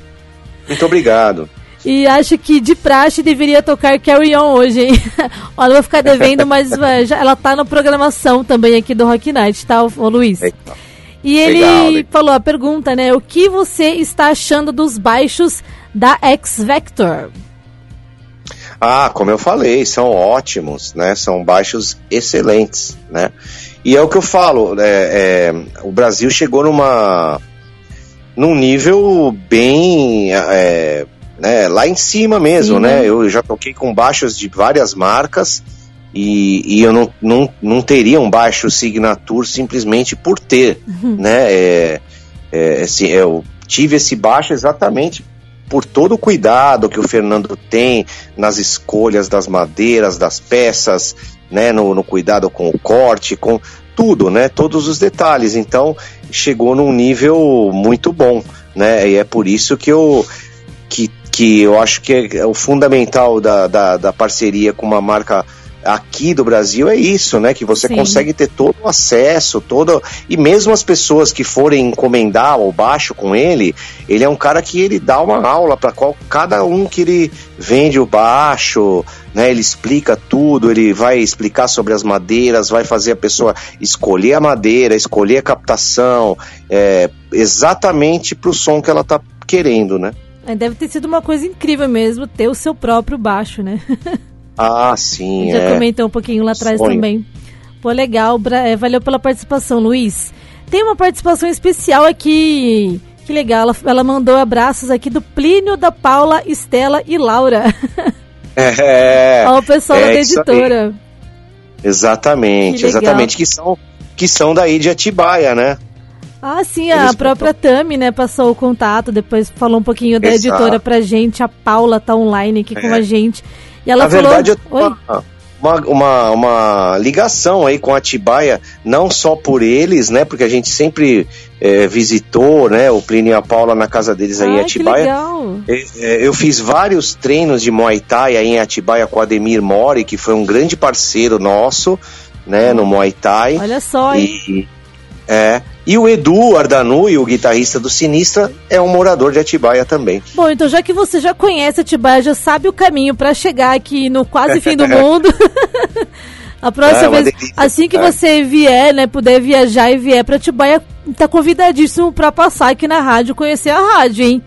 Muito obrigado. E acho que de praxe deveria tocar Carry On hoje, hein? Olha, vou ficar devendo, mas já, ela tá na programação também aqui do Rock Night, tá, o Luiz? E ele Legal, falou a pergunta, né? O que você está achando dos baixos da X Vector? Ah, como eu falei, são ótimos, né? São baixos excelentes, né? E é o que eu falo, é, é, o Brasil chegou numa num nível bem é, né, lá em cima mesmo, Sim. né? Eu já toquei com baixos de várias marcas e, e eu não, não, não teria um baixo signature simplesmente por ter, né? É, é, assim, eu tive esse baixo exatamente por todo o cuidado que o Fernando tem nas escolhas das madeiras, das peças, né, no, no, cuidado com o corte, com tudo, né, todos os detalhes. Então chegou num nível muito bom, né, e é por isso que eu que, que eu acho que é o fundamental da, da, da parceria com uma marca aqui do Brasil é isso, né? Que você Sim. consegue ter todo o acesso, todo e mesmo as pessoas que forem encomendar o baixo com ele, ele é um cara que ele dá uma aula para cada um que ele vende o baixo, né? Ele explica tudo, ele vai explicar sobre as madeiras, vai fazer a pessoa escolher a madeira, escolher a captação, é, exatamente para o som que ela está querendo, né? É, deve ter sido uma coisa incrível mesmo ter o seu próprio baixo, né? Ah, sim. Já é. comentou um pouquinho lá atrás Sonho. também. Pô, legal. É, valeu pela participação, Luiz. Tem uma participação especial aqui. Que legal. Ela, ela mandou abraços aqui do Plínio, da Paula, Estela e Laura. É. Ó, o pessoal é, da editora. Exatamente, exatamente. Que são, que são daí de Atibaia, né? Ah, sim, Eles a própria Tami, né, passou o contato, depois falou um pouquinho da Exato. editora pra gente. A Paula tá online aqui é. com a gente. E ela Na falou... verdade, eu tenho uma, uma, uma, ligação aí com a Atibaia, não só por eles, né? Porque a gente sempre é, visitou, né? O Plínio e a Paula na casa deles aí em Atibaia. É, é, eu fiz vários treinos de Muay Thai aí em Atibaia com o Ademir Mori, que foi um grande parceiro nosso, né? No Muay Thai. Olha só, hein? E, é, e o Edu Ardanui, o guitarrista do Sinistra, é um morador de Atibaia também. Bom, então já que você já conhece Atibaia, já sabe o caminho para chegar aqui no quase fim do mundo. A próxima ah, vez, assim que você vier, né, puder viajar e vier para Atibaia, tá convidadíssimo para passar aqui na rádio, conhecer a rádio, hein?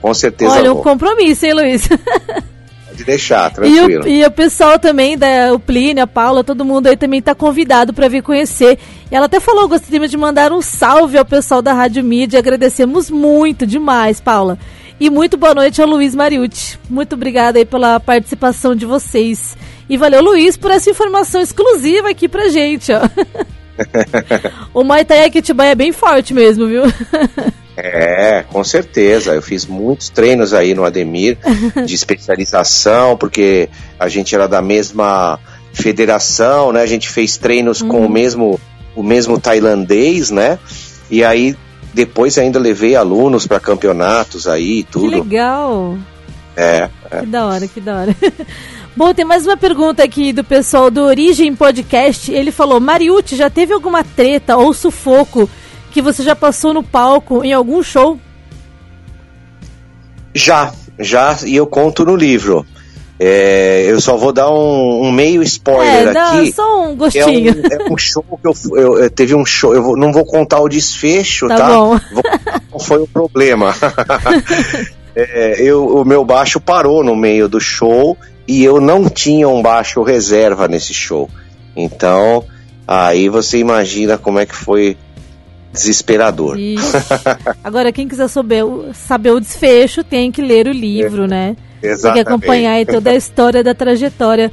Com certeza. Olha, um compromisso, hein, Luiz? Pode deixar, tranquilo. E o, e o pessoal também, da, o Plínio, a Paula, todo mundo aí também tá convidado para vir conhecer. E ela até falou, gostaria de mandar um salve ao pessoal da Rádio Mídia. Agradecemos muito demais, Paula. E muito boa noite ao Luiz Mariucci. Muito obrigada aí pela participação de vocês. E valeu, Luiz, por essa informação exclusiva aqui pra gente, ó. o Maitai Akitibai é bem forte mesmo, viu? É, com certeza. Eu fiz muitos treinos aí no Ademir de especialização, porque a gente era da mesma federação, né? A gente fez treinos uhum. com o uhum. mesmo o mesmo tailandês, né? E aí depois ainda levei alunos para campeonatos aí e tudo. Que legal. É, é. Que da hora, que da hora. Bom, tem mais uma pergunta aqui do pessoal do Origem Podcast. Ele falou: Mariucci, já teve alguma treta ou sufoco que você já passou no palco em algum show? Já, já, e eu conto no livro. É, eu só vou dar um, um meio spoiler é, dá aqui. Só um gostinho. É um, é um show que eu, eu, eu, teve um show. Eu vou, não vou contar o desfecho, tá? tá? Bom. Vou qual foi o problema. é, eu, o meu baixo parou no meio do show e eu não tinha um baixo reserva nesse show. Então, aí você imagina como é que foi desesperador. Agora, quem quiser saber, saber o desfecho tem que ler o livro, é, né? Exatamente. Tem que acompanhar toda a história da trajetória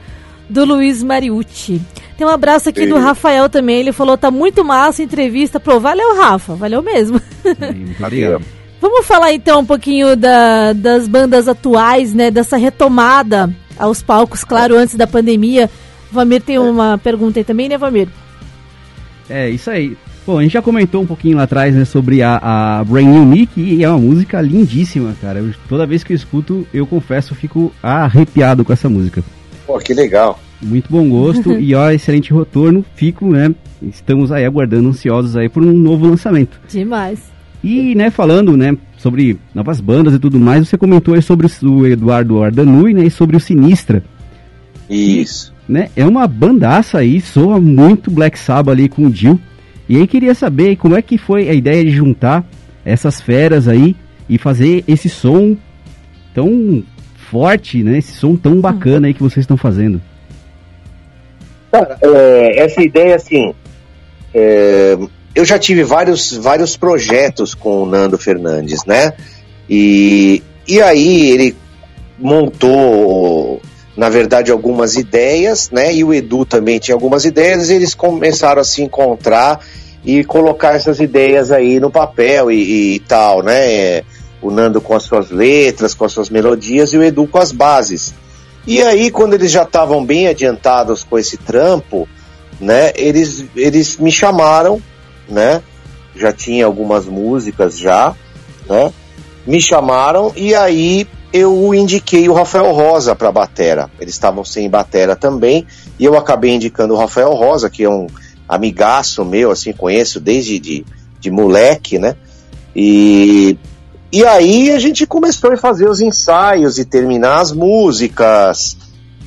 do Luiz Mariucci. Tem um abraço aqui Sim. do Rafael também. Ele falou: tá muito massa a entrevista. Pô, valeu, Rafa. Valeu mesmo. Valeu. Vamos falar então um pouquinho da, das bandas atuais, né? Dessa retomada aos palcos, claro, antes da pandemia. Vamir tem uma pergunta aí também, né, Vamir? É, isso aí. Bom, a gente já comentou um pouquinho lá atrás, né, sobre a, a Brand New Nick e é uma música lindíssima, cara. Eu, toda vez que eu escuto, eu confesso, eu fico arrepiado com essa música. Pô, que legal. Muito bom gosto e ó, excelente retorno. Fico, né, estamos aí aguardando ansiosos aí por um novo lançamento. Demais. E, né, falando, né, sobre novas bandas e tudo mais, você comentou aí sobre o Eduardo Ardanui, né, e sobre o Sinistra. Isso. E, né, é uma bandaça aí, soa muito Black Sabbath ali com o Jill. E aí queria saber como é que foi a ideia de juntar essas feras aí e fazer esse som tão forte, né? Esse som tão bacana aí que vocês estão fazendo. Cara, é, essa ideia, assim, é, eu já tive vários, vários projetos com o Nando Fernandes, né? E, e aí ele montou na verdade, algumas ideias, né? E o Edu também tinha algumas ideias, e eles começaram a se encontrar e colocar essas ideias aí no papel e, e tal, né? É, o Nando com as suas letras, com as suas melodias e o Edu com as bases. E aí, quando eles já estavam bem adiantados com esse trampo, né? Eles, eles me chamaram, né? Já tinha algumas músicas já, né? Me chamaram e aí eu indiquei o Rafael Rosa para batera. Eles estavam sem batera também e eu acabei indicando o Rafael Rosa, que é um amigaço meu, assim, conheço desde de, de moleque, né? E, e aí a gente começou a fazer os ensaios e terminar as músicas.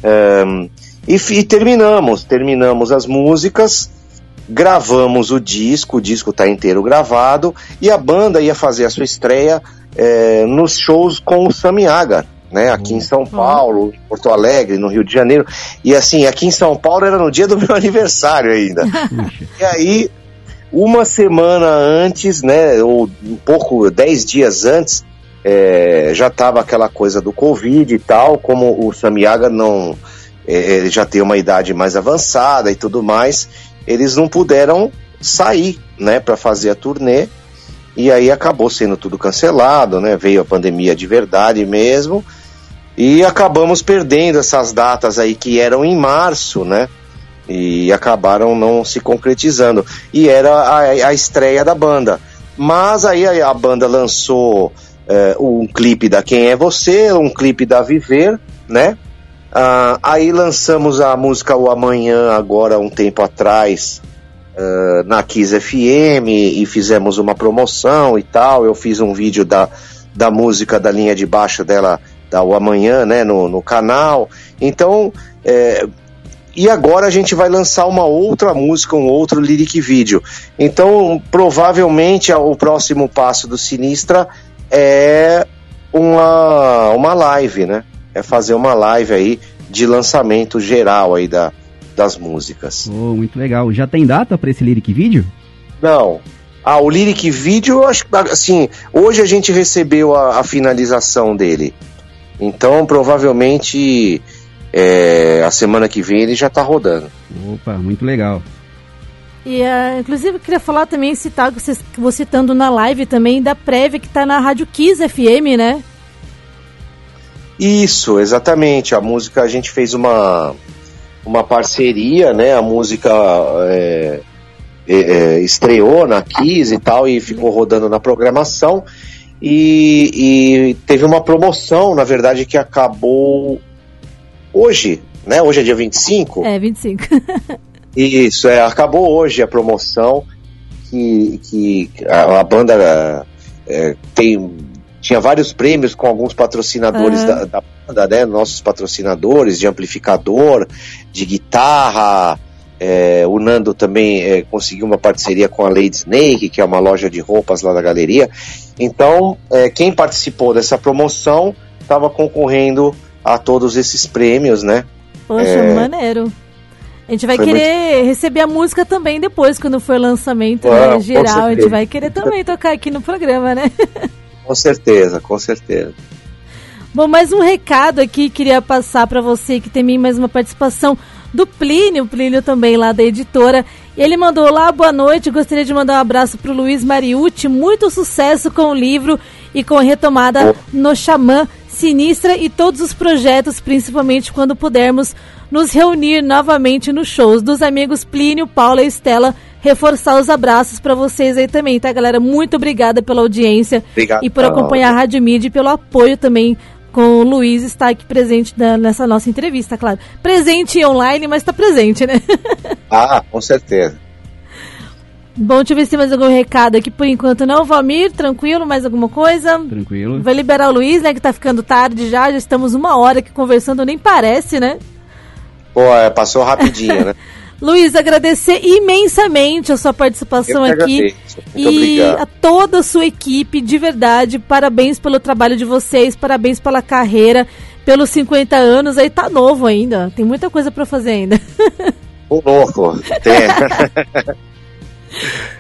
Um, e, e, terminamos, terminamos as músicas, gravamos o disco, o disco está inteiro gravado, e a banda ia fazer a sua estreia é, nos shows com o Sami Agar né? Aqui em São Paulo, em Porto Alegre, no Rio de Janeiro. E assim, aqui em São Paulo era no dia do meu aniversário ainda. e aí, uma semana antes, né? Ou um pouco, dez dias antes, é, já tava aquela coisa do Covid e tal, como o Samiaga não. É, ele já tem uma idade mais avançada e tudo mais, eles não puderam sair, né, para fazer a turnê. E aí acabou sendo tudo cancelado, né? Veio a pandemia de verdade mesmo. E acabamos perdendo essas datas aí que eram em março, né? E acabaram não se concretizando. E era a, a estreia da banda. Mas aí a, a banda lançou é, um clipe da Quem é Você, um clipe da Viver, né? Ah, aí lançamos a música O Amanhã, agora um tempo atrás, uh, na Kiss FM, e fizemos uma promoção e tal. Eu fiz um vídeo da, da música da linha de baixo dela da O Amanhã, né, no, no canal. Então, é, e agora a gente vai lançar uma outra música, um outro lyric vídeo. Então, provavelmente o próximo passo do Sinistra é uma, uma live, né? É fazer uma live aí de lançamento geral aí da, das músicas. Oh, muito legal. Já tem data para esse lyric vídeo? Não. Ah, o lyric vídeo, acho que assim, hoje a gente recebeu a, a finalização dele. Então, provavelmente, é, a semana que vem ele já está rodando. Opa, muito legal. E, uh, inclusive, eu queria falar também, citar, você, vou citando na live também, da prévia que está na Rádio Kiss FM, né? Isso, exatamente. A música, a gente fez uma, uma parceria, né? A música é, é, é estreou na Kiss e tal, e ficou rodando na programação. E, e, teve uma promoção, na verdade, que acabou hoje, né? Hoje é dia 25? É, 25. Isso, é, acabou hoje a promoção que, que a, a banda é, tem, tinha vários prêmios com alguns patrocinadores uhum. da, da, banda, né? Nossos patrocinadores de amplificador, de guitarra, é, o Nando também é, conseguiu uma parceria com a Lady Snake, que é uma loja de roupas lá da galeria. Então, é, quem participou dessa promoção estava concorrendo a todos esses prêmios, né? Poxa, é, maneiro. A gente vai querer muito... receber a música também depois, quando for lançamento ah, né, geral. A gente vai querer também tocar aqui no programa, né? Com certeza, com certeza. Bom, mais um recado aqui queria passar para você que tem mais uma participação do Plínio, Plínio também lá da editora. Ele mandou lá, boa noite, gostaria de mandar um abraço para o Luiz Mariucci, muito sucesso com o livro e com a retomada no Xamã Sinistra e todos os projetos, principalmente quando pudermos nos reunir novamente nos shows dos amigos Plínio, Paula e Estela. Reforçar os abraços para vocês aí também, tá, galera? Muito obrigada pela audiência Obrigado. e por acompanhar a Rádio Mídia e pelo apoio também com o Luiz está aqui presente da, nessa nossa entrevista, claro. Presente online, mas está presente, né? ah, com certeza. Bom, deixa eu ver se tem mais algum recado aqui por enquanto não. Valmir, tranquilo? Mais alguma coisa? Tranquilo. Vai liberar o Luiz, né? Que tá ficando tarde já. Já estamos uma hora aqui conversando, nem parece, né? Pô, é, passou rapidinho, né? Luiz, agradecer imensamente a sua participação aqui e obrigado. a toda a sua equipe, de verdade. Parabéns pelo trabalho de vocês, parabéns pela carreira, pelos 50 anos. Aí tá novo ainda, tem muita coisa para fazer ainda. O louco, tem.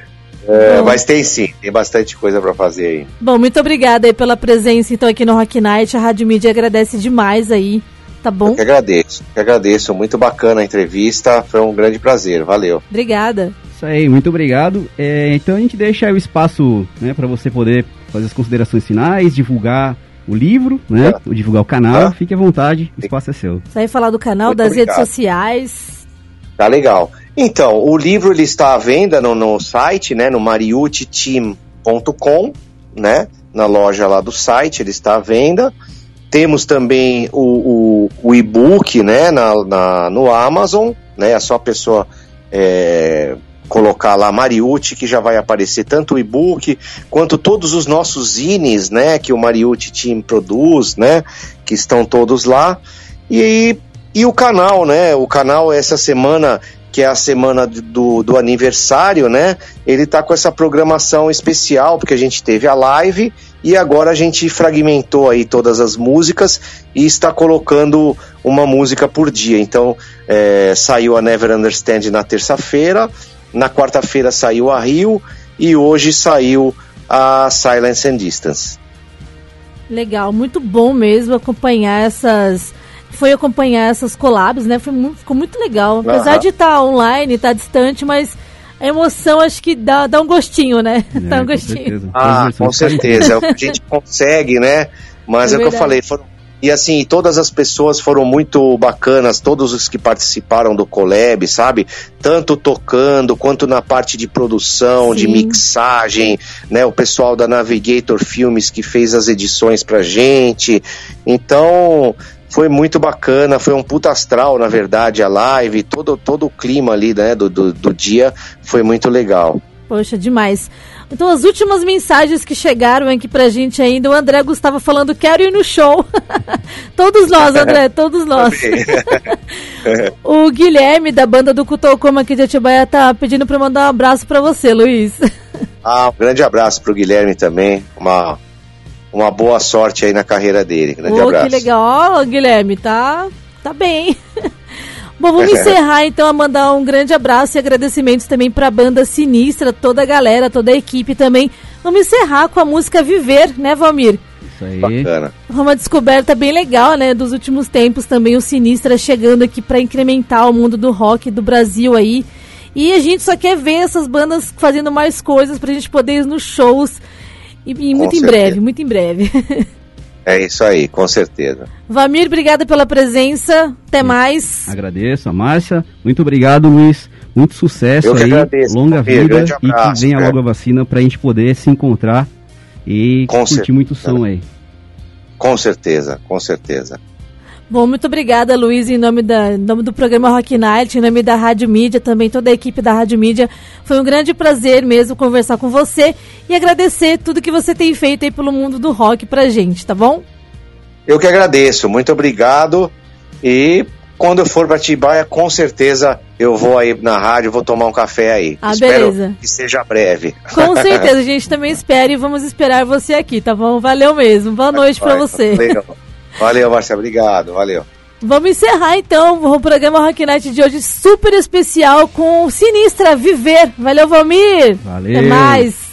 É, mas tem sim, tem bastante coisa para fazer aí. Bom, muito obrigada aí pela presença então aqui no Rock Night. A Rádio Mídia agradece demais aí Tá bom? Eu que agradeço, eu que agradeço. Muito bacana a entrevista, foi um grande prazer. Valeu. Obrigada. Isso aí, muito obrigado. É, então a gente deixa aí o espaço né, para você poder fazer as considerações finais, divulgar o livro, né? É. Divulgar o canal. É. Fique à vontade, o espaço é seu. Isso aí falar do canal, Muito das redes obrigado. sociais. Tá legal. Então, o livro ele está à venda no, no site, né, no mariuchteam.com, né, na loja lá do site, ele está à venda. Temos também o, o, o e-book, né, na, na- no Amazon, né, é só a pessoa é, colocar lá Mariucci, que já vai aparecer tanto o e-book, quanto todos os nossos zines, né, que o Mariucci Team produz, né, que estão todos lá. E, e o canal, né, o canal essa semana que é a semana do, do aniversário, né? Ele tá com essa programação especial, porque a gente teve a live e agora a gente fragmentou aí todas as músicas e está colocando uma música por dia. Então, é, saiu a Never Understand na terça-feira, na quarta-feira saiu a Rio e hoje saiu a Silence and Distance. Legal, muito bom mesmo acompanhar essas. Foi acompanhar essas collabs, né? Foi muito, ficou muito legal. Apesar Aham. de estar online, estar distante, mas a emoção acho que dá, dá um gostinho, né? dá É, um com gostinho. certeza. Ah, com certeza. É o que a gente consegue, né? Mas É é, o que eu falei. Foram, e assim, todas as pessoas foram muito bacanas, todos os que participaram do Collab, sabe? Tanto tocando quanto na parte de produção, de Sim. mixagem, né? O pessoal da Navigator Filmes que fez as edições pra gente. Então, foi muito bacana, foi um puta astral, na verdade, a live, todo, todo o clima ali, né, do, do, do dia foi muito legal. Poxa, demais. Então, as últimas mensagens que chegaram aqui pra gente ainda, o André Gustavo falando, quero ir no show. todos nós, André, todos nós. o Guilherme, da banda do Cutocoma aqui de Atibaia, tá pedindo pra eu mandar um abraço pra você, Luiz. Ah, um grande abraço pro Guilherme também. Uma, uma boa sorte aí na carreira dele. Grande Ô, abraço. que legal. Ó, Guilherme, tá, tá bem. Bom, vamos encerrar então a mandar um grande abraço e agradecimentos também pra banda Sinistra, toda a galera, toda a equipe também. Vamos encerrar com a música Viver, né, Valmir? Isso aí. Bacana. Uma descoberta bem legal, né, dos últimos tempos também o Sinistra chegando aqui pra incrementar o mundo do rock do Brasil aí. E a gente só quer ver essas bandas fazendo mais coisas pra gente poder ir nos shows. E, e muito em certeza. breve, muito em breve. É isso aí, com certeza. Vamir, obrigada pela presença. Até mais. Agradeço a Márcia. Muito obrigado, Luiz. Muito sucesso Eu que aí. agradeço, longa Valmir. vida Grande e que abraço, venha logo a vacina pra gente poder se encontrar e Com curtir certeza. muito som aí. Com certeza, com certeza. Bom, muito obrigada, Luiz, em nome, da, em nome do programa Rock Night, em nome da Rádio Mídia, também toda a equipe da Rádio Mídia. Foi um grande prazer mesmo conversar com você e agradecer tudo que você tem feito aí pelo mundo do rock pra gente, tá bom? Eu que agradeço, muito obrigado. E quando eu for pra Tibaia, com certeza eu vou aí na rádio, vou tomar um café aí. Ah, Espero beleza. que seja breve. Com certeza, a gente também espera e vamos esperar você aqui, tá bom? Valeu mesmo. Boa noite pra Vai, você. Valeu, valeu Marcelo, obrigado, valeu. Vamos encerrar então o programa Rock Night de hoje super especial com Sinistra Viver. Valeu, Valmir. Valeu. Até mais.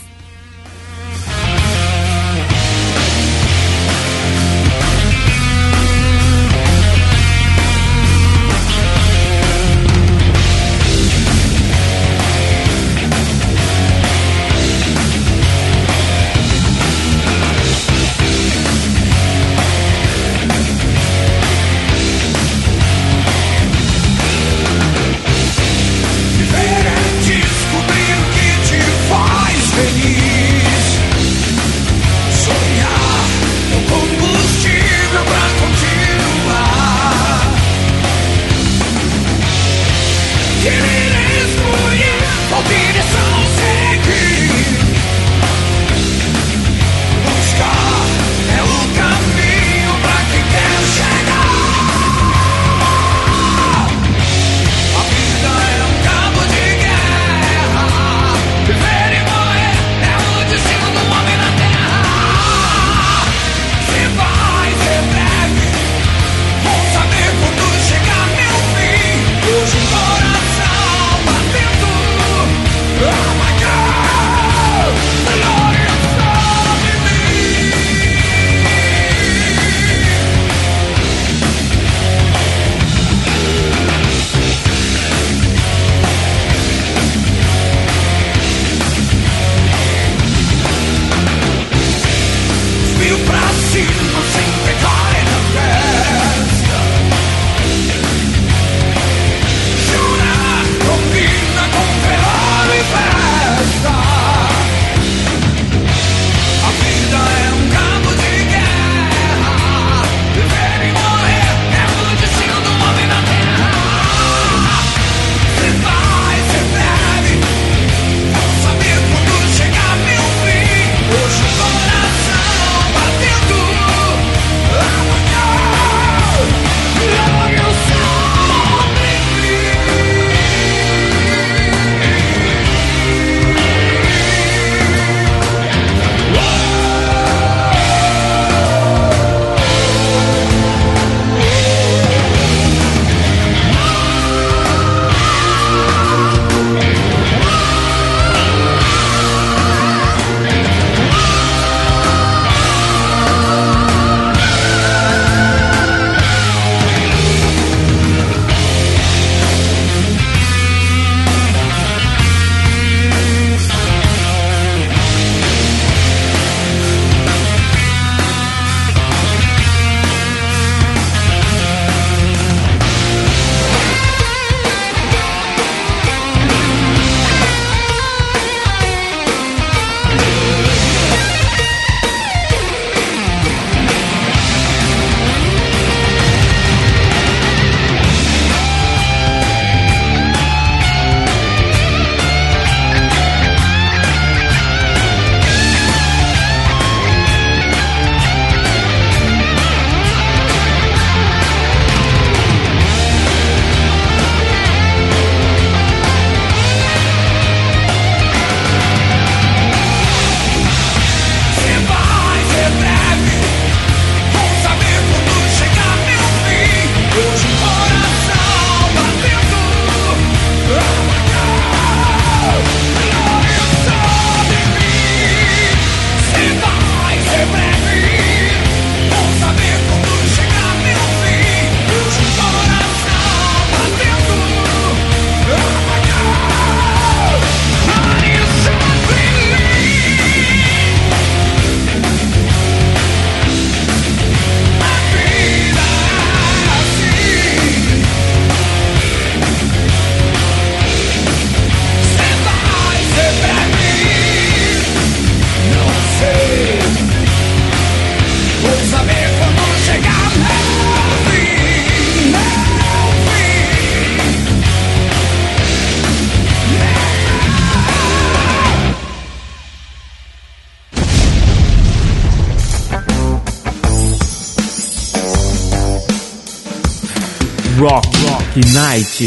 Night.